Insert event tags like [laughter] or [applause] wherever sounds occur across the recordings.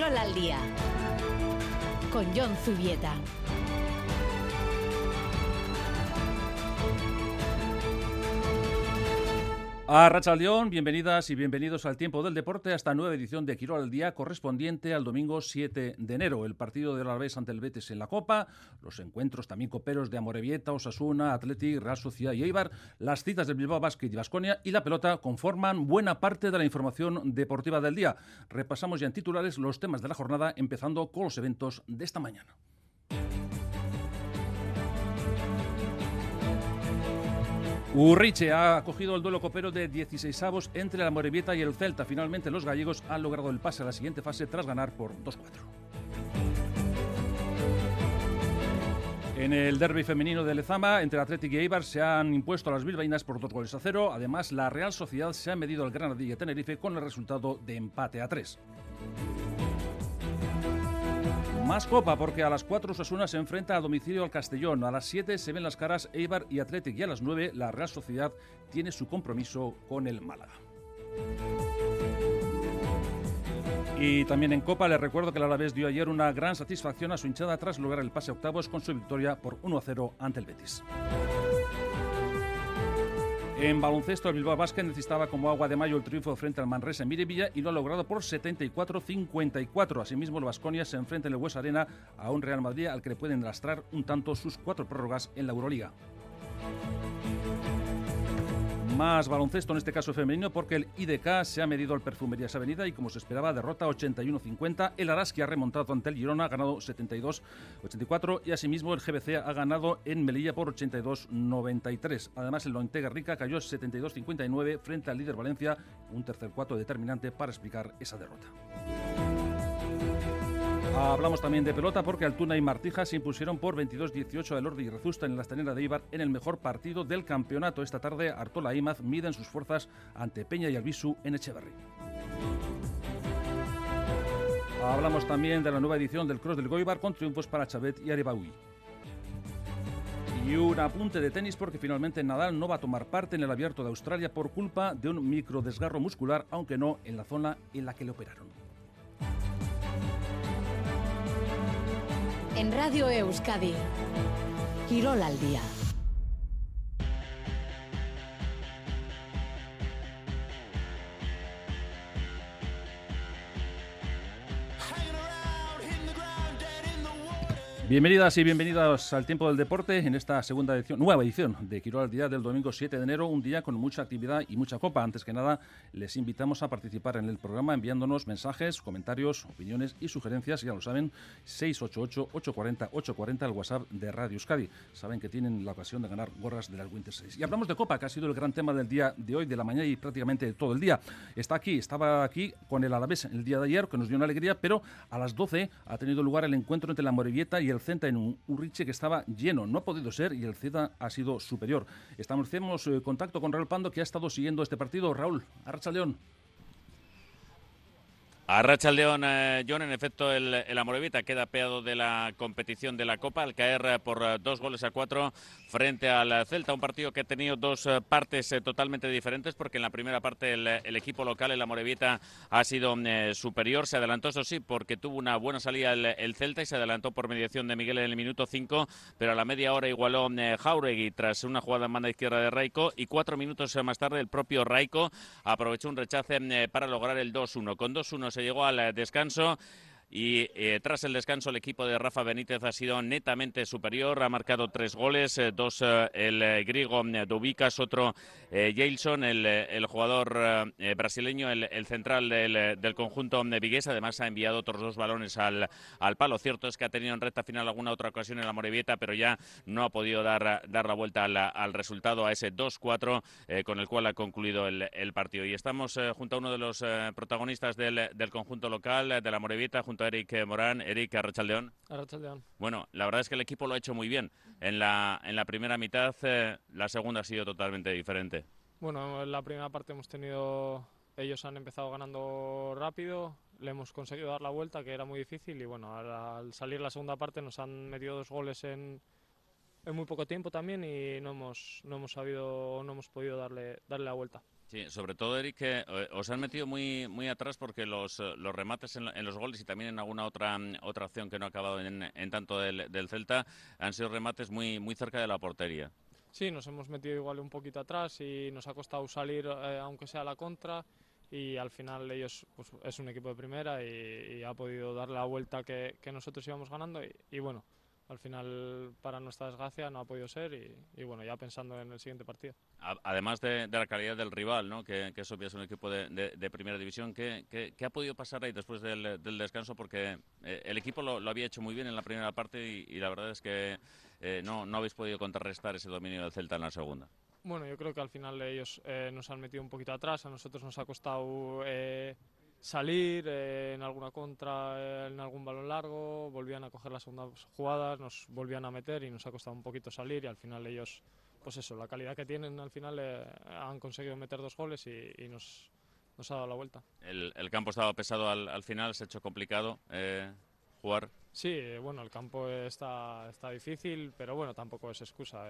Quirol al día con John Zubieta. A Racha León, bienvenidas y bienvenidos al tiempo del deporte a esta nueva edición de Quirol al Día correspondiente al domingo 7 de enero. El partido del Alavés ante el Betis en la Copa, los encuentros también coperos de Amorebieta, Osasuna, Athletic, Real Sociedad y Eibar, las citas del Bilbao Basket y Vasconia y la pelota conforman buena parte de la información deportiva del día. Repasamos ya en titulares los temas de la jornada, empezando con los eventos de esta mañana. Urriche ha acogido el duelo copero de 16 avos entre la Morevieta y el Celta. Finalmente los gallegos han logrado el pase a la siguiente fase tras ganar por 2-4. En el derby femenino de Lezama, entre Atlético y Eibar, se han impuesto a las bilbaínas por dos goles a cero. Además, la Real Sociedad se ha medido al Granadilla Tenerife con el resultado de empate a 3. Más copa porque a las 4 Osasuna se enfrenta a domicilio al Castellón. A las 7 se ven las caras Eibar y Athletic y a las 9 la Real Sociedad tiene su compromiso con el Málaga. Y también en Copa les recuerdo que el Alavés dio ayer una gran satisfacción a su hinchada tras lograr el pase octavos con su victoria por 1-0 ante el Betis. En baloncesto, el Bilbao Basket necesitaba como agua de mayo el triunfo frente al Manresa en Mirevilla y lo ha logrado por 74-54. Asimismo, el Vasconia se enfrenta en el Hues Arena a un Real Madrid al que le pueden lastrar un tanto sus cuatro prórrogas en la Euroliga. Más baloncesto, en este caso femenino, porque el IDK se ha medido al Perfumerías Avenida y como se esperaba, derrota 81-50. El Araski ha remontado ante el Girona, ha ganado 72-84 y asimismo el GBC ha ganado en Melilla por 82-93. Además, el Lointega Rica cayó 72-59 frente al líder Valencia, un tercer cuarto determinante para explicar esa derrota. Hablamos también de pelota porque Altuna y Martija se impusieron por 22-18 al Ordi y Rezusta en la estanera de Ibar en el mejor partido del campeonato. Esta tarde Artola e Imaz miden sus fuerzas ante Peña y Albisu en Echeverry. Hablamos también de la nueva edición del Cross del Goibar con triunfos para Chavet y Arebaui. Y un apunte de tenis porque finalmente Nadal no va a tomar parte en el abierto de Australia por culpa de un microdesgarro muscular, aunque no en la zona en la que le operaron. En Radio Euskadi, Quirol al día. Bienvenidas y bienvenidos al Tiempo del Deporte en esta segunda edición, nueva edición de Quirol al Día del domingo 7 de enero, un día con mucha actividad y mucha copa. Antes que nada, les invitamos a participar en el programa enviándonos mensajes, comentarios, opiniones y sugerencias, ya lo saben, 688-840-840 al WhatsApp de Radio Euskadi. Saben que tienen la ocasión de ganar gorras de las Winter 6. Y hablamos de copa, que ha sido el gran tema del día de hoy, de la mañana y prácticamente todo el día. Está aquí, estaba aquí con el Alavés el día de ayer, que nos dio una alegría, pero a las 12 ha tenido lugar el encuentro entre la Morevieta y el Centa en un Urriche que estaba lleno. No ha podido ser y el Ceda ha sido superior. Establecemos eh, contacto con Raúl Pando, que ha estado siguiendo este partido. Raúl, Arracha León. A Racha León, eh, John, en efecto, el, el Amorevita queda peado de la competición de la Copa al caer eh, por eh, dos goles a cuatro frente al Celta. Un partido que ha tenido dos eh, partes eh, totalmente diferentes porque en la primera parte el, equipo local, el Amorevita, ha sido eh, superior. Se adelantó, eso sí, porque tuvo una buena salida el, el Celta y se adelantó por mediación de Miguel en el minuto 5, pero a la media hora igualó eh, Jauregui tras una jugada en banda izquierda de Raico y cuatro minutos eh, más tarde el propio Raico aprovechó un rechace eh, para lograr el 2-1. Con 2-1 se llegó al eh, descanso. Y eh, tras el descanso el equipo de Rafa Benítez ha sido netamente superior, ha marcado tres goles, eh, dos eh, el griego eh, Dubicas, otro Jailson, el, el jugador brasileño, el, central del, conjunto eh, vigués, además ha enviado otros dos balones al, al palo. Cierto es que ha tenido en recta final alguna otra ocasión en la Morevieta, pero ya no ha podido dar, dar la vuelta al, resultado, a ese 2-4 eh, con el cual ha concluido el, partido. Y estamos junto a uno de los protagonistas del, del conjunto local, de la Morevieta, junto a Eric eh, Morán. Eric Arrachaldeón. Arrachaldeón. Bueno, la verdad es que el equipo lo ha hecho muy bien. En la, en la primera mitad, eh, la segunda ha sido totalmente diferente. Bueno, en la primera parte hemos tenido. Ellos han empezado ganando rápido, le hemos conseguido dar la vuelta, que era muy difícil, y bueno, al, al salir la segunda parte nos han metido dos goles en, en muy poco tiempo también y no hemos, no hemos sabido, no hemos podido darle, darle la vuelta. Sí, sobre todo, Eric, que eh, os han metido muy muy atrás porque los, eh, los remates en, los goles y también en alguna otra mm, otra acción que no ha acabado en, en tanto del, del, Celta han sido remates muy muy cerca de la portería. Sí, nos hemos metido igual un poquito atrás y nos ha costado salir, eh, aunque sea la contra, y al final ellos pues, es un equipo de primera y, ha podido dar la vuelta que, nosotros íbamos ganando y bueno, al final, para nuestra desgracia, no ha podido ser y, bueno, ya pensando en el siguiente partido. Además de, la calidad del rival, ¿no? que, que es obvio es un equipo de, primera división, ¿qué, ¿qué, ha podido pasar ahí después del, descanso? Porque eh, el equipo lo, había hecho muy bien en la primera parte y, la verdad es que eh, no, no habéis podido contrarrestar ese dominio del Celta en la segunda. Bueno, yo creo que al final ellos eh, nos han metido un poquito atrás, a nosotros nos ha costado salir eh, en alguna contra, eh, en algún balón largo, volvían a coger las segundas jugadas, nos volvían a meter y nos ha costado un poquito salir y al final ellos, pues eso, la calidad que tienen al final eh, han conseguido meter dos goles y, nos, nos, ha dado la vuelta. El, el campo estaba pesado al, al, final, se ha hecho complicado jugar. Sí, bueno, el campo está, está difícil, pero bueno, tampoco es excusa.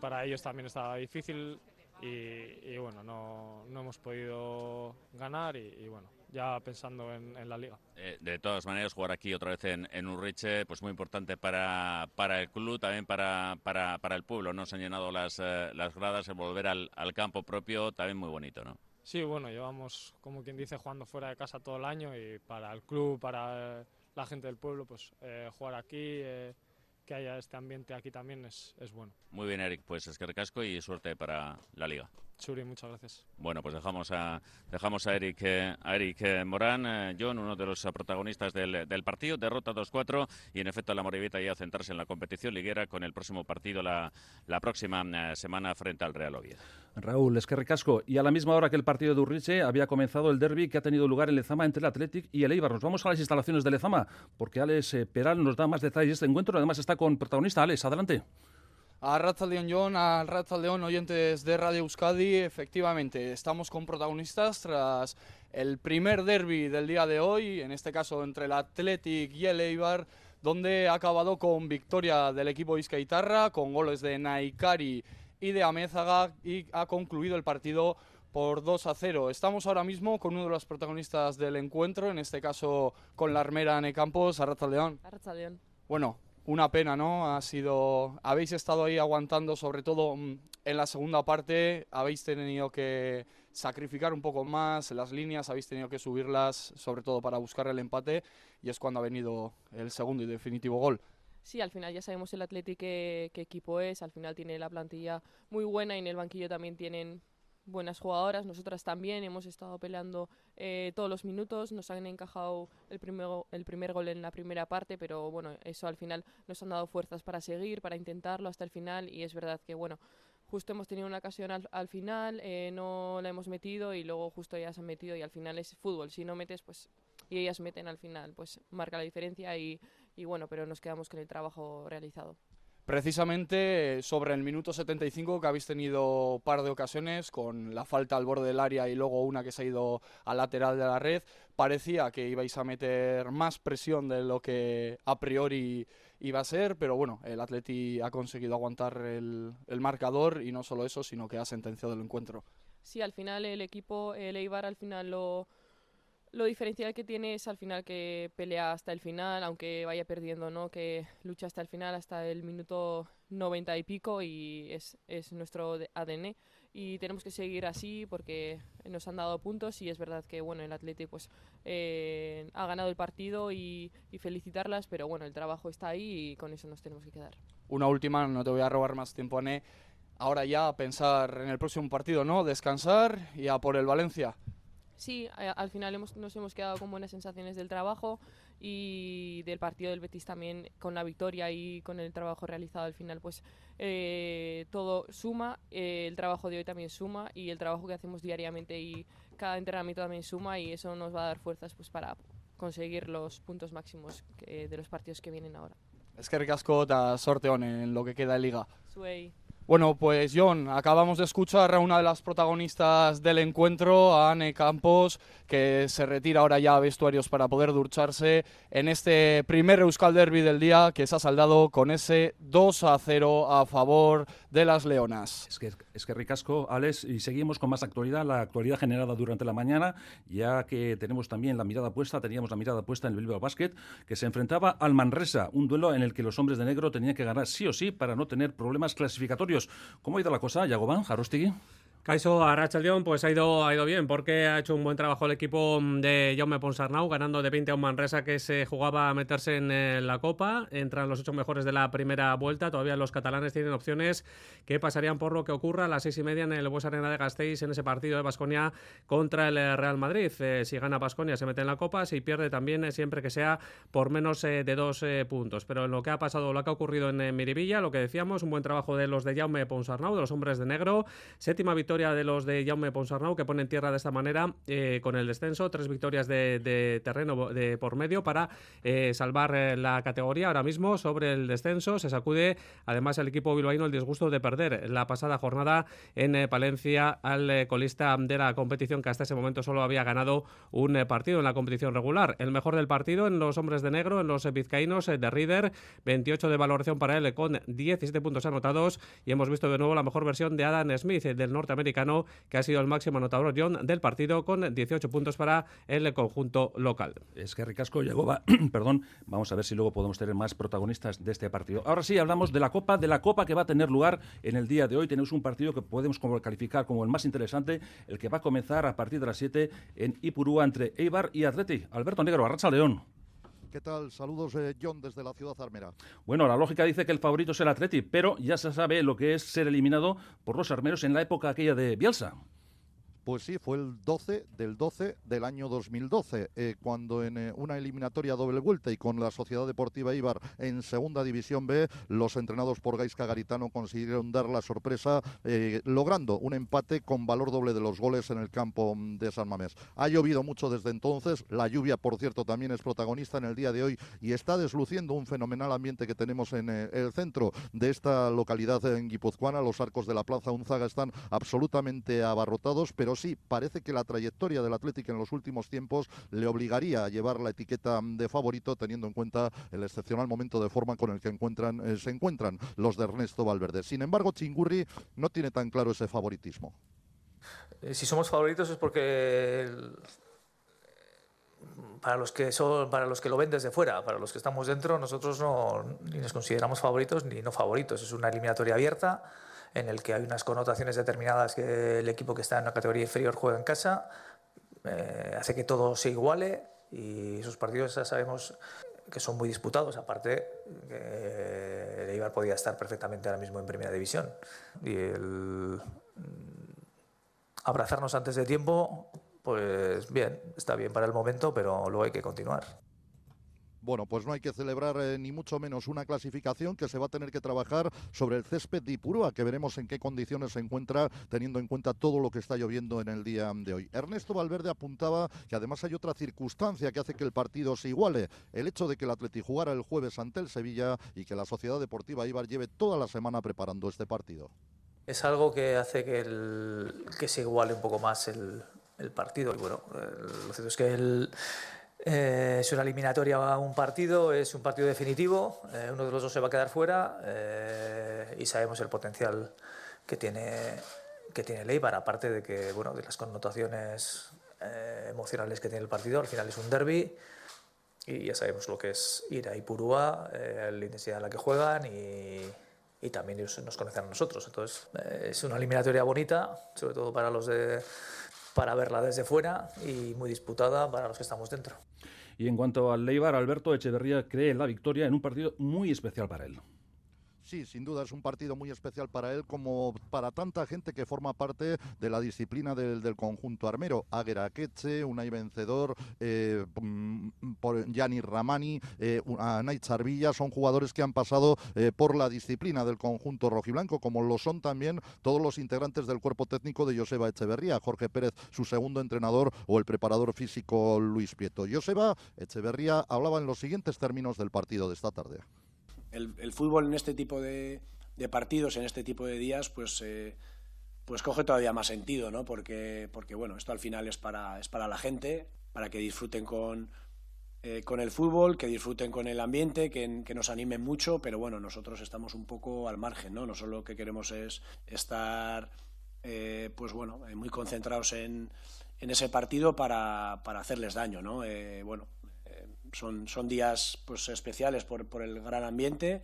para ellos también está difícil y, bueno, no, no, hemos podido ganar y, bueno, ya pensando en, la liga. Eh, de todas maneras, jugar aquí otra vez en, en Urriche, pues muy importante para, para el club, también para, para, para el pueblo, ¿no? Se han llenado las, eh, las gradas, el volver al, al, campo propio, también muy bonito, ¿no? Sí, bueno, llevamos, como quien dice, jugando fuera de casa todo el año y para el club, para la gente del pueblo, pues eh, jugar aquí que haya este ambiente aquí también es, es bueno. Muy bien, Eric, pues es que recasco y suerte para la liga. Churi, muchas gracias. Bueno, pues dejamos a, dejamos a Eric, eh, a Eric eh, Morán, eh, John, uno de los protagonistas del, del partido, derrota 2-4 y en efecto la Moribita ya a centrarse en la competición liguera con el próximo partido la, la próxima semana frente al Real Oviedo. Raúl, es que recasco. Y a la misma hora que el partido de Urriche había comenzado el derby que ha tenido lugar en Lezama entre el Athletic y el Eibar. Nos vamos a las instalaciones de Lezama porque Alex Peral nos da más detalles de este encuentro. Además está con protagonista. Alex, adelante. A León John, a León oyentes de Radio Euskadi, efectivamente, estamos con protagonistas tras el primer derby del día de hoy, en este caso entre el Athletic y el Eibar, donde ha acabado con victoria del equipo Izquaitarra, con goles de Naikari y de Amézaga, y ha concluido el partido por 2 a 0. Estamos ahora mismo con uno de los protagonistas del encuentro, en este caso con la armera Necampos, Arracha León. León. Bueno, una pena, ¿no? Ha sido. Habéis estado ahí aguantando, sobre todo mm, en la segunda parte. Habéis tenido que sacrificar un poco más las líneas, habéis tenido que subirlas, sobre todo para buscar el empate. Y es cuando ha venido el segundo y definitivo gol. Sí, al final ya sabemos el Atlético qué, qué equipo es. Al final tiene la plantilla muy buena y en el banquillo también tienen buenas jugadoras, nosotras también hemos estado peleando eh, todos los minutos, nos han encajado el primer, el primer gol en la primera parte, pero bueno, eso al final nos han dado fuerzas para seguir, para intentarlo hasta el final y es verdad que bueno, justo hemos tenido una ocasión al, final, eh, no la hemos metido y luego justo ellas han metido y al final es fútbol, si no metes pues y ellas meten al final, pues marca la diferencia y, y bueno, pero nos quedamos con el trabajo realizado. Precisamente sobre el minuto 75 que habéis tenido par de ocasiones con la falta al borde del área y luego una que se ha ido al lateral de la red, parecía que ibais a meter más presión de lo que a priori iba a ser, pero bueno, el Atleti ha conseguido aguantar el, el marcador y no solo eso, sino que ha sentenciado el encuentro. Sí, al final el equipo, el Eibar al final lo lo diferencial que tiene es al final que pelea hasta el final, aunque vaya perdiendo, ¿no? Que lucha hasta el final, hasta el minuto 90 y pico y es, es nuestro ADN y tenemos que seguir así porque nos han dado puntos y es verdad que bueno el Atlético pues eh, ha ganado el partido y, felicitarlas pero bueno el trabajo está ahí y con eso nos tenemos que quedar. Una última no te voy a robar más tiempo Ané. Ahora ya pensar en el próximo partido no descansar y a por el Valencia sí, al final hemos, nos hemos quedado con buenas sensaciones del trabajo y del partido del Betis también con la victoria y con el trabajo realizado al final, pues eh, todo suma, eh, el trabajo de hoy también suma y el trabajo que hacemos diariamente y cada entrenamiento también suma y eso nos va a dar fuerzas pues para conseguir los puntos máximos de los partidos que vienen ahora. Es que ricasco da sorteón en lo que queda de liga. Suey. Bueno, pues John, acabamos de escuchar a una de las protagonistas del encuentro, a Anne Campos, que se retira ahora ya a vestuarios para poder ducharse en este primer Euskal Derby del día que se ha saldado con ese 2 a 0 a favor de las Leonas. Es que, es que ricasco, Alex, y seguimos con más actualidad, la actualidad generada durante la mañana, ya que tenemos también la mirada puesta, teníamos la mirada puesta en el Bilbao Basket, que se enfrentaba al Manresa, un duelo en el que los hombres de negro tenían que ganar sí o sí para no tener problemas clasificatorios. ¿Cómo ha ido la cosa, Yagoban, Jarostigui? Caiso a León pues ha ido, ha ido bien porque ha hecho un buen trabajo el equipo de Jaume Ponsarnau, ganando de 20 a un Manresa que se jugaba a meterse en eh, la Copa. Entran los ocho mejores de la primera vuelta. Todavía los catalanes tienen opciones que pasarían por lo que ocurra a las seis y media en el Bues Arena de Gasteiz en ese partido de Basconia contra el eh, Real Madrid. Eh, si gana Basconia se mete en la Copa, si pierde también siempre que sea por menos de dos puntos. Pero en lo que ha pasado, lo que ha ocurrido en Miribilla, lo que decíamos, un buen trabajo de los de Jaume Ponsarnau, de los hombres de negro. Séptima victoria de los de Jaume Ponsarnau, que ponen tierra de esta manera eh, con el descenso. Tres victorias de, terreno de, por medio para eh, salvar eh, la categoría. Ahora mismo, sobre el descenso, se sacude además el equipo bilbaíno el disgusto de perder la pasada jornada en Palencia al colista de la competición, que hasta ese momento solo había ganado un partido en la competición regular. El mejor del partido en los hombres de negro, en los vizcaínos de Rieder, 28 de valoración para él con 17 puntos anotados. Y hemos visto de nuevo la mejor versión de Adam Smith, del norteamericano americano, que ha sido el máximo anotador John del partido con 18 puntos para el conjunto local. Es que Ricasco llegó, [clears throat] perdón, vamos a ver si luego podemos tener más protagonistas de este partido. Ahora sí, hablamos de la Copa, de la Copa que va a tener lugar en el día de hoy. Tenemos un partido que podemos calificar como el más interesante, el que va a comenzar a partir de las 7 en Ipurúa entre Eibar y Atleti. Alberto Negro, Arracha León. ¿Qué tal? Saludos, eh, John, desde la ciudad armera. Bueno, la lógica dice que el favorito es el Atleti, pero ya se sabe lo que es ser eliminado por los armeros en la época aquella de Bielsa. Pues sí, fue el 12 del 12 del año 2012, eh, cuando en eh, una eliminatoria doble vuelta y con la Sociedad Deportiva Ibar en Segunda División B, los entrenados por Gaisca Garitano consiguieron dar la sorpresa, eh, logrando un empate con valor doble de los goles en el campo mm, de San Mamés. Ha llovido mucho desde entonces, la lluvia, por cierto, también es protagonista en el día de hoy y está desluciendo un fenomenal ambiente que tenemos en el centro de esta localidad en Guipuzcoana. Los arcos de la Plaza Unzaga están absolutamente abarrotados, pero sí parece que la trayectoria del Atlético en los últimos tiempos le obligaría a llevar la etiqueta de favorito, teniendo en cuenta el excepcional momento de forma con el que eh, se encuentran los de Ernesto Valverde. Sin embargo, Chingurri no tiene tan claro ese favoritismo. Eh, si somos favoritos es porque para los que para los que lo ven desde fuera, para los que estamos dentro, nosotros no ni nos consideramos favoritos ni no favoritos. Es una eliminatoria abierta en el que hay unas connotaciones determinadas que el equipo que está en la categoría inferior juega en casa, eh, hace que todo se iguale y esos partidos ya sabemos que son muy disputados, aparte que el Eibar podía estar perfectamente ahora mismo en primera división. Y el mm, abrazarnos antes de tiempo, pues bien, está bien para el momento, pero luego hay que continuar. Bueno, pues no hay que celebrar eh, ni mucho menos una clasificación que se va a tener que trabajar sobre el césped de Ipurúa, que veremos en qué condiciones se encuentra teniendo en cuenta todo lo que está lloviendo en el día de hoy. Ernesto Valverde apuntaba que además hay otra circunstancia que hace que el partido se iguale, el hecho de que el Atleti jugara el jueves ante el Sevilla y que la Sociedad Deportiva Ibar lleve toda la semana preparando este partido. Es algo que hace que, que se iguale un poco más el, partido. Y bueno, lo cierto es que el eh, es una eliminatoria a un partido, es un partido definitivo, eh, uno de los dos se va a quedar fuera eh, y sabemos el potencial que tiene, que tiene Leibar, aparte de que bueno, de las connotaciones emocionales que tiene el partido, al final es un derby y ya sabemos lo que es ir a Ipurúa, la intensidad en la que juegan y, y también ellos nos conocen a nosotros. Entonces es una eliminatoria bonita, sobre todo para los de para verla desde fuera y muy disputada para los que estamos dentro. Y en cuanto al Leibar, Alberto Echeverría cree la victoria en un partido muy especial para él. Sí, sin duda es un partido muy especial para él, como para tanta gente que forma parte de la disciplina del, conjunto armero. Águera Queche, Unai Vencedor, eh, mm, Gianni Ramani, eh, Charvilla, son jugadores que han pasado eh, por la disciplina del conjunto rojiblanco, como lo son también todos los integrantes del cuerpo técnico de Joseba Echeverría, Jorge Pérez, su segundo entrenador, o el preparador físico Luis Pieto. Joseba Echeverría hablaba en los siguientes términos del partido de esta tarde el, fútbol en este tipo de, de partidos en este tipo de días, pues, eh, pues coge todavía más sentido, ¿no? Porque, porque bueno, esto al final es para, es para la gente, para que disfruten con, eh, con el fútbol, que disfruten con el ambiente, que, que, nos animen mucho, pero bueno, nosotros estamos un poco al margen, ¿no? Nosotros lo que queremos es estar, eh, pues bueno, muy concentrados en, en ese partido para, para hacerles daño, ¿no? bueno, son, son días pues especiales por, por el gran ambiente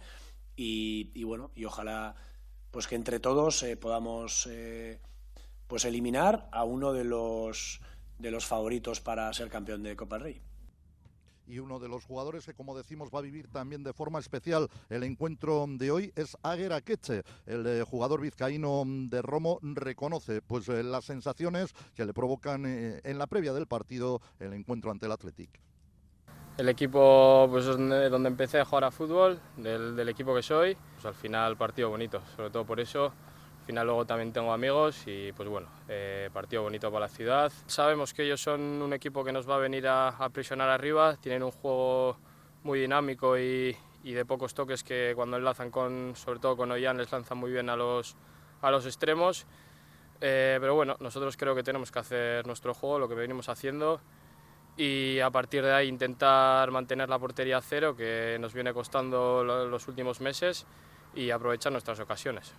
y, bueno, y ojalá pues que entre todos eh, podamos eh, pues eliminar a uno de los de los favoritos para ser campeón de Copa Rey y uno de los jugadores que, como decimos, va a vivir también de forma especial el encuentro de hoy es Aguer Akeche. El eh, jugador vizcaíno de Romo reconoce pues las sensaciones que le provocan en la previa del partido el encuentro ante el Athletic. El equipo pues, es donde, empecé a jugar a fútbol, del, equipo que soy. Pues, al final partido bonito, sobre todo por eso. Al final luego también tengo amigos y pues bueno, eh, partido bonito para la ciudad. Sabemos que ellos son un equipo que nos va a venir a, aprisionar arriba, tienen un juego muy dinámico y, de pocos toques que cuando enlazan con, sobre todo con Ollán, les lanzan muy bien a los, a los extremos. Eh, pero bueno, nosotros creo que tenemos que hacer nuestro juego, lo que venimos haciendo y a partir de ahí intentar mantener la portería a cero, que nos viene costando los últimos meses, y aprovechar nuestras ocasiones.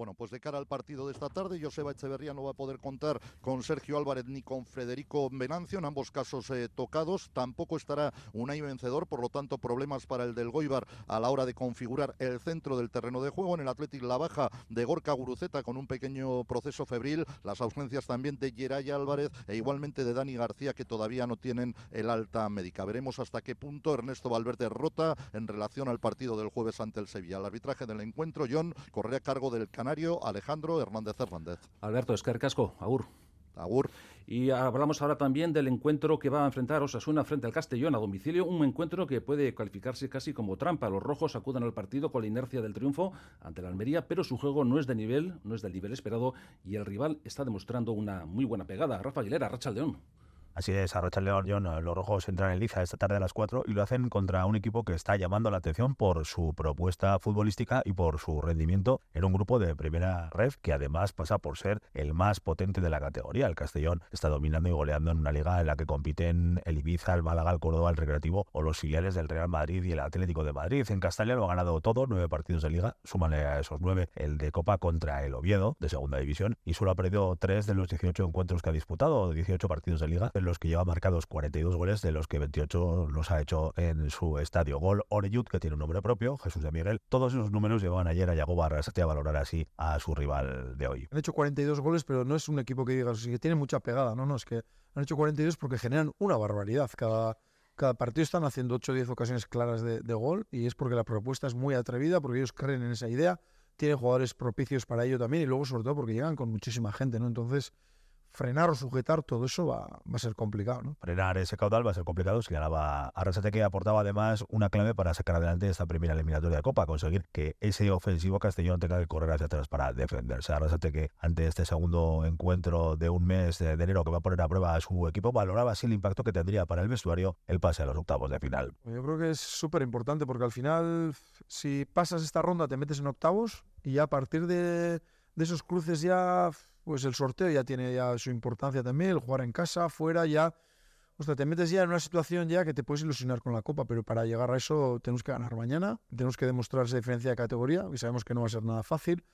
Bueno, pues de cara al partido de esta tarde, Joseba Echeverría no va a poder contar con Sergio Álvarez ni con Federico Venancio, en ambos casos eh, tocados. Tampoco estará Unai vencedor, por lo tanto, problemas para el del Goibar a la hora de configurar el centro del terreno de juego. En el Atlético la baja de Gorka Guruceta con un pequeño proceso febril. Las ausencias también de Geray Álvarez e igualmente de Dani García, que todavía no tienen el alta médica. Veremos hasta qué punto Ernesto Valverde rota en relación al partido del jueves ante el Sevilla. El arbitraje del encuentro, John, corre a cargo del Canario Alejandro Hernández Hernández. Alberto Escarcasco, Agur. Agur. Y hablamos ahora también del encuentro que va a enfrentar Osasuna frente al Castellón a domicilio, un encuentro que puede calificarse casi como trampa. Los rojos acuden al partido con la inercia del triunfo ante la Almería, pero su juego no es de nivel, no es del nivel esperado y el rival está demostrando una muy buena pegada. Rafa Aguilera, Racha León. Así es, Arrocha León, los rojos entran en liza esta tarde a las 4 y lo hacen contra un equipo que está llamando la atención por su propuesta futbolística y por su rendimiento en un grupo de primera red que además pasa por ser el más potente de la categoría. El Castellón está dominando y goleando en una liga en la que compiten el Ibiza, el Málaga, el Córdoba, el Recreativo o los filiales del Real Madrid y el Atlético de Madrid. En Castellón lo ha ganado todo, nueve partidos de liga, súmale a esos nueve el de Copa contra el Oviedo de segunda división y solo ha perdido tres de los 18 encuentros que ha disputado, 18 partidos de liga los que lleva marcados 42 goles, de los que 28 los ha hecho en su estadio. Gol Oreyud, que tiene un nombre propio, Jesús de Miguel. Todos esos números llevaban ayer a Yago Barras a valorar así a su rival de hoy. Han hecho 42 goles, pero no es un equipo que digas, que tiene mucha pegada, no, no, es que han hecho 42 porque generan una barbaridad. Cada, cada partido están haciendo 8 o 10 ocasiones claras de, de, gol y es porque la propuesta es muy atrevida, porque ellos creen en esa idea, tienen jugadores propicios para ello también y luego sobre todo porque llegan con muchísima gente, ¿no? Entonces frenar o sujetar todo eso va, va, a ser complicado. ¿no? Frenar ese caudal va a ser complicado. Señalaba a Arrasate que aportaba además una clave para sacar adelante esta primera eliminatoria de Copa, conseguir que ese ofensivo castellón tenga que correr hacia atrás para defenderse. Arrasate que ante este segundo encuentro de un mes de enero que va a poner a prueba a su equipo, valoraba así el impacto que tendría para el vestuario el pase a los octavos de final. Yo creo que es súper importante porque al final, si pasas esta ronda, te metes en octavos y ya a partir de, de esos cruces ya pues el sorteo ya tiene ya su importancia también, el jugar en casa, fuera, ya, o sea, te metes ya en una situación ya que te puedes ilusionar con la Copa, pero para llegar a eso tenemos que ganar mañana, tenemos que demostrar esa diferencia de categoría, y sabemos que no va a ser nada fácil,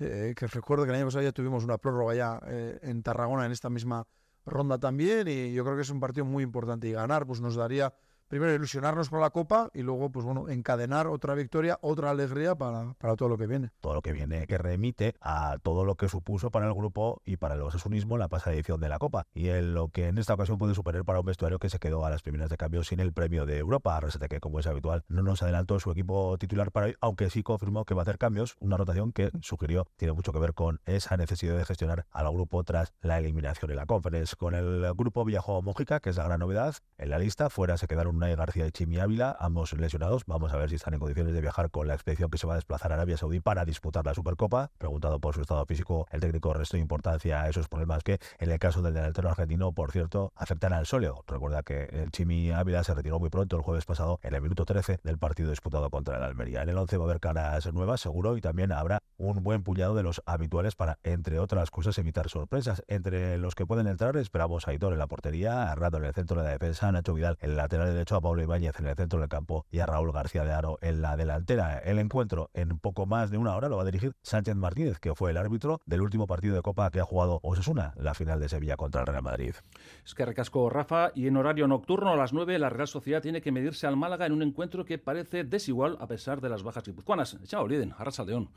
eh, que recuerdo que el año pasado ya tuvimos una prórroga ya eh, en Tarragona en esta misma ronda también, y yo creo que es un partido muy importante, y ganar pues nos daría primero ilusionarnos con la Copa y luego, pues bueno, encadenar otra victoria, otra alegría para, para, todo lo que viene. Todo lo que viene, que remite a todo lo que supuso para el grupo y para el osasunismo la pasada edición de la Copa. Y en lo que en esta ocasión puede superar para un vestuario que se quedó a las primeras de cambio sin el premio de Europa. Resete que, como es habitual, no nos adelantó su equipo titular para hoy, aunque sí confirmó que va a hacer cambios, una rotación que sugirió tiene mucho que ver con esa necesidad de gestionar al grupo tras la eliminación en la conference. Con el grupo viajó Mójica, que es la gran novedad. En la lista fuera se quedaron Unai García y Chimi Ávila, ambos lesionados. Vamos a ver si están en condiciones de viajar con la expedición que se va a desplazar a Arabia Saudí para disputar la Supercopa. Preguntado por su estado físico, el técnico restó importancia a esos problemas que, en el caso del delantero argentino, por cierto, afectan al sóleo. Recuerda que el Chimi Ávila se retiró muy pronto el jueves pasado en el minuto 13 del partido disputado contra el Almería. En el 11 va a haber caras nuevas, seguro, y también habrá un buen puñado de los habituales para, entre otras cosas, evitar sorpresas. Entre los que pueden entrar, esperamos a Aitor en la portería, a Rato en el centro de la defensa, Nacho Vidal en el lateral derecho, a Pablo Ibáñez en el centro del campo y a Raúl García de Aro en la delantera. El encuentro en poco más de una hora lo va a dirigir Sánchez Martínez, que fue el árbitro del último partido de Copa que ha jugado Osasuna, la final de Sevilla contra el Real Madrid. Es que recasco Rafa y en horario nocturno a las 9 la Real Sociedad tiene que medirse al Málaga en un encuentro que parece desigual a pesar de las bajas guipuzcoanas. Chao, Liden, Arrasaldeón.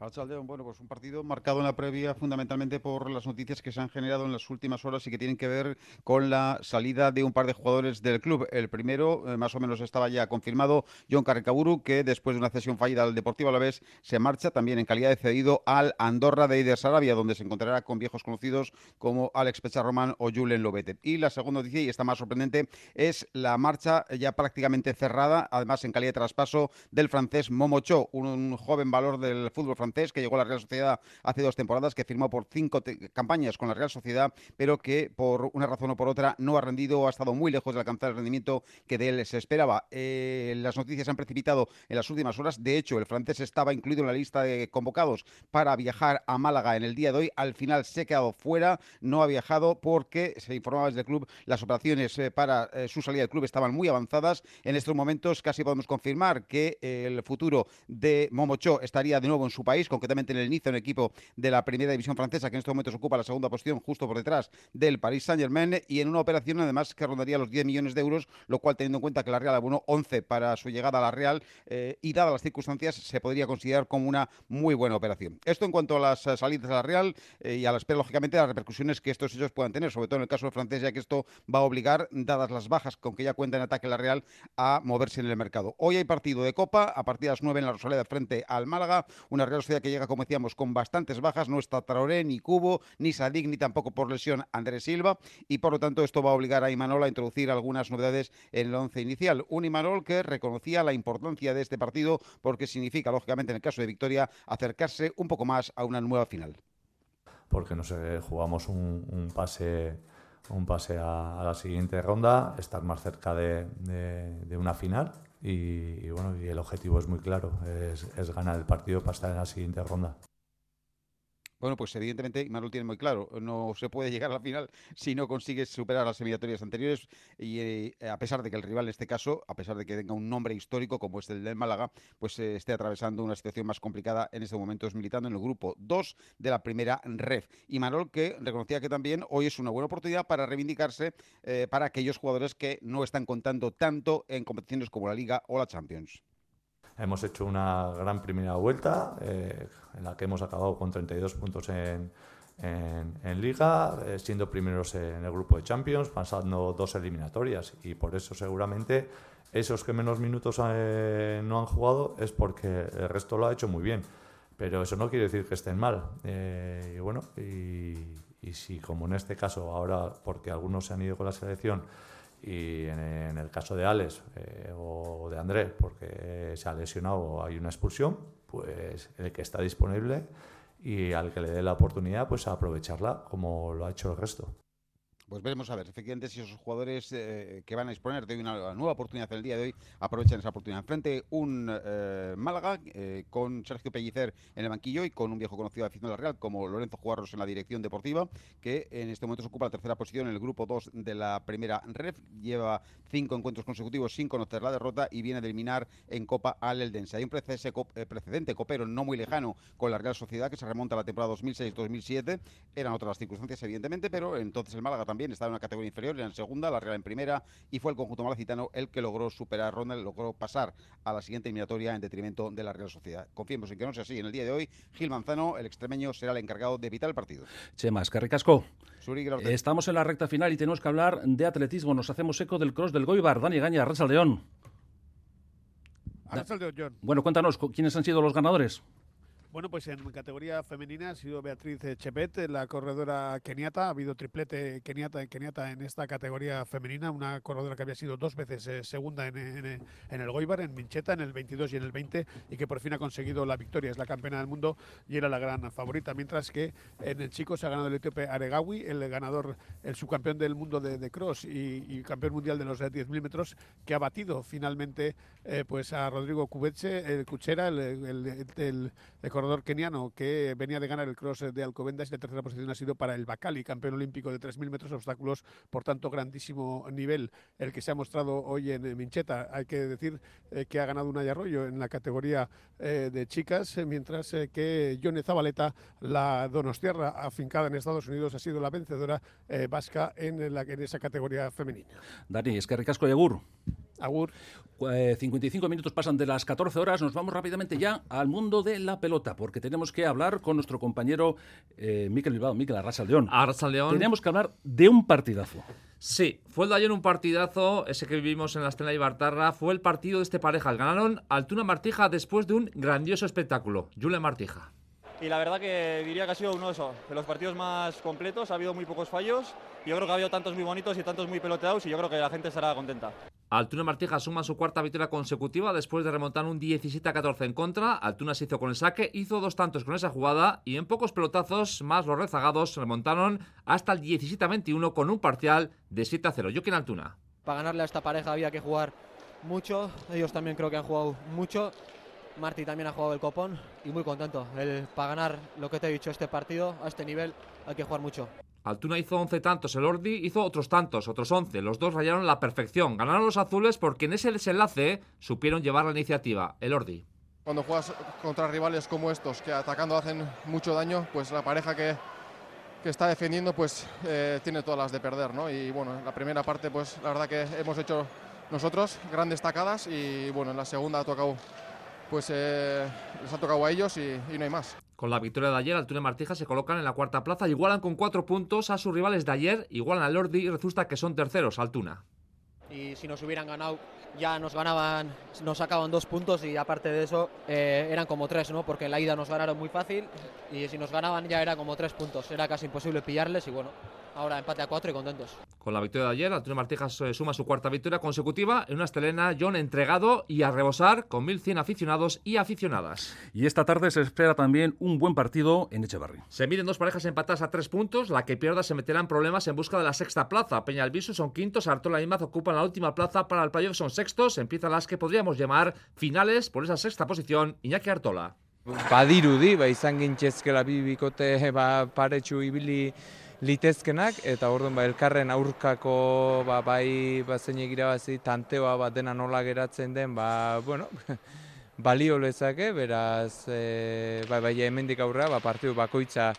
Bueno, pues un partido marcado en la previa fundamentalmente por las noticias que se han generado en las últimas horas y que tienen que ver con la salida de un par de jugadores del club. El primero, eh, más o menos estaba ya confirmado, John Carrecaburu, que después de una cesión fallida al Deportivo Alavés se marcha también en calidad de cedido al Andorra de Ider Sarabia, donde se encontrará con viejos conocidos como Alex Pecharroman o Julen Lobete. Y la segunda noticia, y esta más sorprendente, es la marcha ya prácticamente cerrada, además en calidad de traspaso del francés Momocho, un, un joven valor del fútbol francés que llegó a la Real Sociedad hace dos temporadas, que firmó por cinco campañas con la Real Sociedad, pero que por una razón o por otra no ha rendido ha estado muy lejos de alcanzar el rendimiento que de él se esperaba. Eh, las noticias se han precipitado en las últimas horas. De hecho, el francés estaba incluido en la lista de convocados para viajar a Málaga en el día de hoy. Al final se ha quedado fuera, no ha viajado porque se informaba desde el club las operaciones eh, para eh, su salida del club estaban muy avanzadas. En estos momentos casi podemos confirmar que el futuro de Momocho estaría de nuevo en su país concretamente en el inicio, el equipo de la primera división francesa, que en estos momentos ocupa la segunda posición, justo por detrás del Paris Saint-Germain, y en una operación además que rondaría los 10 millones de euros, lo cual teniendo en cuenta que la Real abonó 11 para su llegada a la Real, eh, y dadas las circunstancias, se podría considerar como una muy buena operación. Esto en cuanto a las eh, salidas a la Real eh, y a la espera, lógicamente, de las repercusiones que estos hechos puedan tener, sobre todo en el caso del francés, ya que esto va a obligar, dadas las bajas con que ya cuenta en ataque la Real, a moverse en el mercado. Hoy hay partido de Copa, a partir de las 9 en la Rosaleda frente al Málaga, una Real Que llega, como decíamos, con bastantes bajas. No está Traoré, ni Cubo, ni Sadik, ni tampoco por lesión Andrés Silva. Y por lo tanto, esto va a obligar a Imanol a introducir algunas novedades en el once inicial. Un Imanol que reconocía la importancia de este partido porque significa, lógicamente, en el caso de victoria, acercarse un poco más a una nueva final. Porque no sé, jugamos un, pase a, la siguiente ronda, estar más cerca de una final y, bueno, y el objetivo es muy claro, es, es ganar el partido para estar en la siguiente ronda. Bueno, pues evidentemente Manuel tiene muy claro, no se puede llegar a la final si no consigues superar las eliminatorias anteriores y eh, a pesar de que el rival en este caso, a pesar de que tenga un nombre histórico como es el del Málaga, pues eh, esté atravesando una situación más complicada en este momento, es militando en el grupo 2 de la primera REF. Y Manuel que reconocía que también hoy es una buena oportunidad para reivindicarse eh, para aquellos jugadores que no están contando tanto en competiciones como la Liga o la Champions. Hemos hecho una gran primera vuelta eh, en la que hemos acabado con 32 puntos en, en, Liga, eh, siendo primeros en el grupo de Champions, pasando dos eliminatorias y por eso seguramente esos que menos minutos eh, no han jugado es porque el resto lo ha hecho muy bien. Pero eso no quiere decir que estén mal. y bueno, y, y si como en este caso ahora, porque algunos se han ido con la selección, y en, el caso de Alex eh, o de Andrés, porque se ha lesionado o hay una expulsión, pues el que está disponible y al que le dé la oportunidad, pues a aprovecharla como lo ha hecho el resto. Pues veremos a ver, efectivamente, si esos jugadores eh, que van a disponer de una nueva oportunidad el día de hoy aprovechan esa oportunidad. Frente un eh, Málaga eh, con Sergio Pellicer en el banquillo y con un viejo conocido de afición de la Real como Lorenzo Juarros en la dirección deportiva, que en este momento se ocupa la tercera posición en el grupo 2 de la primera ref. Lleva cinco encuentros consecutivos sin conocer la derrota y viene a eliminar en Copa al Eldense. Hay un precedente copero no muy lejano con la Real Sociedad que se remonta a la temporada 2006-2007. Eran otras circunstancias, evidentemente, pero entonces el Málaga también también estaba en una categoría inferior, en segunda, la Real en primera, y fue el conjunto malacitano el que logró superar ronda, logró pasar a la siguiente eliminatoria en detrimento de la Real Sociedad. Confiemos en que no sea así. En el día de hoy, Gil Manzano, el extremeño, será el encargado de evitar el partido. Chemas, Carricasco. Estamos en la recta final y tenemos que hablar de atletismo. Nos hacemos eco del cross del Goibar. Dani Gaña, León. León. Bueno, cuéntanos, ¿quiénes han sido los ganadores? Bueno, pues en categoría femenina ha sido Beatriz Chepet, la corredora keniata. Ha habido triplete keniata en keniata en esta categoría femenina. Una corredora que había sido dos veces eh, segunda en, en- en el Goibar, en Mincheta, en el 22 y en el 20, y que por fin ha conseguido la victoria. Es la campeona del mundo y era la gran favorita. Mientras que en el chico se ha ganado el etíope Aregawi, el ganador, el subcampeón del mundo de, de cross y, y campeón mundial de los 10.000 metros, que ha batido finalmente eh, pues a Rodrigo Cubeche, el Cuchera, el, el- el- el corredor keniano que venía de ganar el cross de Alcobendas y la tercera posición ha sido para el Bacali, campeón olímpico de 3.000 metros obstáculos, por tanto grandísimo nivel el que se ha mostrado hoy en Mincheta. Hay que decir eh, que ha ganado un Arroyo en la categoría eh, de chicas, eh, mientras eh, que Yone Zabaleta, la donostiarra afincada en Estados Unidos, ha sido la vencedora eh, vasca en, la, en esa categoría femenina. Dani, es que ricasco y agur. Agur. Eh, 55 minutos pasan de las 14 horas. Nos vamos rápidamente ya al mundo de la pelota, porque tenemos que hablar con nuestro compañero eh, Miquel Bilbao, Miquel Arrasa León. Arrasa León. Tenemos que hablar de un partidazo. Sí, fue el de ayer un partidazo, ese que vivimos en la Estela Ibartarra, fue el partido de este pareja. Ganaron Altuna Martija después de un grandioso espectáculo. Julen Martija. Y la verdad que diría que ha sido uno de, esos, de los partidos más completos, ha habido muy pocos fallos. Yo creo que ha habido tantos muy bonitos y tantos muy peloteados y yo creo que la gente estará contenta. Altuna Martija suma su cuarta victoria consecutiva después de remontar un 17 a 14 en contra. Altuna se hizo con el saque, hizo dos tantos con esa jugada y en pocos pelotazos más los rezagados remontaron hasta el 17 a 21 con un parcial de 7 a 0. Joaquín Altuna. Para ganarle a esta pareja había que jugar mucho. Ellos también creo que han jugado mucho. Marti también ha jugado el copón y muy contento. El, para ganar lo que te he dicho, este partido, a este nivel, hay que jugar mucho. Altuna hizo 11 tantos, el Ordi hizo otros tantos, otros 11. Los dos rayaron la perfección. Ganaron los azules porque en ese desenlace supieron llevar la iniciativa. El Ordi. Cuando juegas contra rivales como estos, que atacando hacen mucho daño, pues la pareja que, que está defendiendo pues eh, tiene todas las de perder, ¿no? Y bueno, en la primera parte pues la verdad que hemos hecho nosotros grandes tacadas y bueno, en la segunda ha tocado pues eh, les ha tocado a ellos y, y no hay más. Con la victoria de ayer, Altuna y Martija se colocan en la cuarta plaza, igualan con cuatro puntos a sus rivales de ayer, igualan al Ordi y resulta que son terceros, Altuna. Y si nos hubieran ganado, ya nos ganaban, nos sacaban dos puntos y aparte de eso eh, eran como tres, ¿no? Porque en la ida nos ganaron muy fácil y si nos ganaban ya era como tres puntos. Era casi imposible pillarles y bueno, ahora empate a cuatro y contentos. Con la victoria de ayer, Antonio Martijas suma su cuarta victoria consecutiva en una estelena John entregado y a rebosar con 1.100 aficionados y aficionadas. Y esta tarde se espera también un buen partido en Echevarri. Se miden dos parejas empatadas a tres puntos. La que pierda se meterá en problemas en busca de la sexta plaza. Peña Albisu son quintos, Artola y Imaz ocupan la última plaza. Para el playoff son sextos. Empiezan las que podríamos llamar finales por esa sexta posición. Iñaki Artola. Badirudi, ba, izan gintzezkela bi bikote ba, paretsu ibili litezkenak, eta orduan ba, elkarren aurkako ba, bai ba, zeinek irabazi tanteoa ba, dena nola geratzen den, ba, bueno, [laughs] balio lezake, beraz, e, ba, bai hemendik aurrera, ba, partidu bakoitza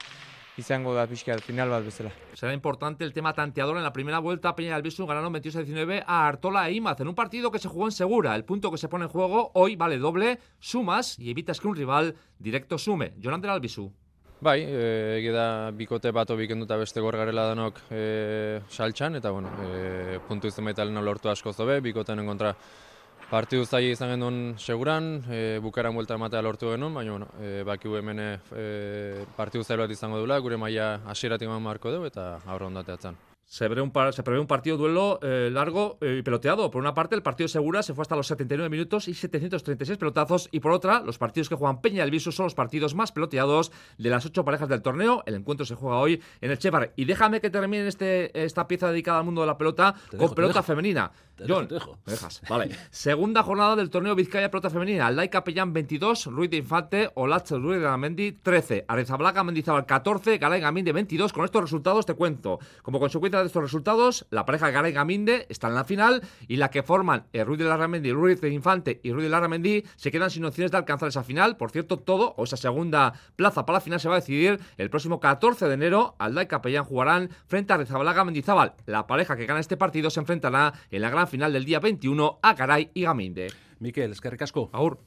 izango da pixka final bat bezala. Será importante el tema tanteador en la primera vuelta. Peña y Albisu ganaron 22 a 19 a Artola e Imaz en un partido que se jugó en Segura. El punto que se pone en juego hoy vale doble, sumas y evitas que un rival directo sume. Jonander Albisu. Bai, e, da bikote bat bikenduta beste gor garela danok e, saltxan, eta bueno, e, puntu izan baita lehena lortu asko zobe, bikoten kontra partidu zai izan genuen seguran, e, bukaran buelta ematea lortu genuen, baina bueno, e, bakiu hemen e, partidu zai bat izango dula, gure maila hasieratik eman marko dugu eta aurra ondateatzen. Se prevé, un par- se prevé un partido duelo eh, largo eh, y peloteado. Por una parte, el partido Segura se fue hasta los 79 minutos y 736 pelotazos. Y por otra, los partidos que juegan Peña y Albisu son los partidos más peloteados de las ocho parejas del torneo. El encuentro se juega hoy en el Chevar. Y déjame que termine este, esta pieza dedicada al mundo de la pelota Te con dejo, pelota femenina. John, te dejo. ¿me dejas? Vale. Segunda jornada del torneo Vizcaya Pelota Femenina. Alday Capellán 22, Ruiz de Infante, Olache Ruiz de Amendi 13, Arezabalaga Mendizábal 14, Garay Gaminde 22. Con estos resultados te cuento. Como consecuencia de estos resultados, la pareja Garay Gaminde está en la final y la que forman eh, Ruiz de Larramendi, Ruiz de Infante y Ruiz de Larramendi se quedan sin opciones de alcanzar esa final. Por cierto, todo o esa segunda plaza para la final se va a decidir el próximo 14 de enero. Alday Capellán jugarán frente a Arezabalaga Mendizábal. La pareja que gana este partido se enfrentará en la gran final del día 21 a Garay y Gaminde. Miquel, es que recasco. Agur.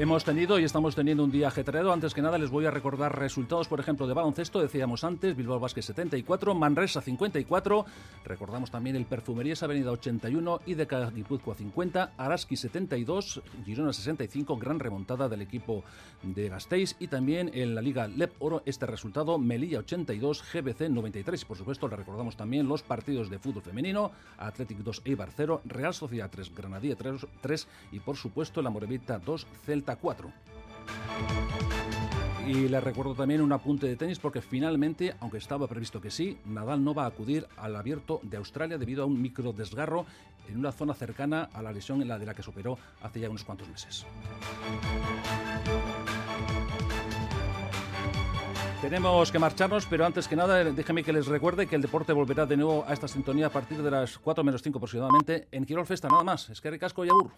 Hemos tenido y estamos teniendo un día ajetreado. Antes que nada les voy a recordar resultados, por ejemplo, de baloncesto. Decíamos antes, Bilbao Basket 74, Manresa 54. Recordamos también el Perfumerías Avenida 81 y de Guipúzcoa 50, Araski 72, Girona 65, gran remontada del equipo de Gasteiz. Y también en la Liga LEP Oro este resultado, Melilla 82, GBC 93. Y por supuesto le recordamos también los partidos de fútbol femenino, Athletic 2, Eibar 0, Real Sociedad 3, Granadilla 3, 3 y por supuesto la Morevita 2, Celta 4. Y les recuerdo también un apunte de tenis porque finalmente, aunque estaba previsto que sí, Nadal no va a acudir al abierto de Australia debido a un micro desgarro en una zona cercana a la lesión en la de la que se operó hace ya unos cuantos meses. Tenemos que marcharnos, pero antes que nada, déjeme que les recuerde que el deporte volverá de nuevo a esta sintonía a partir de las 4 menos 5 aproximadamente en Quirol Festa, nada más. Es que ricasco y agur.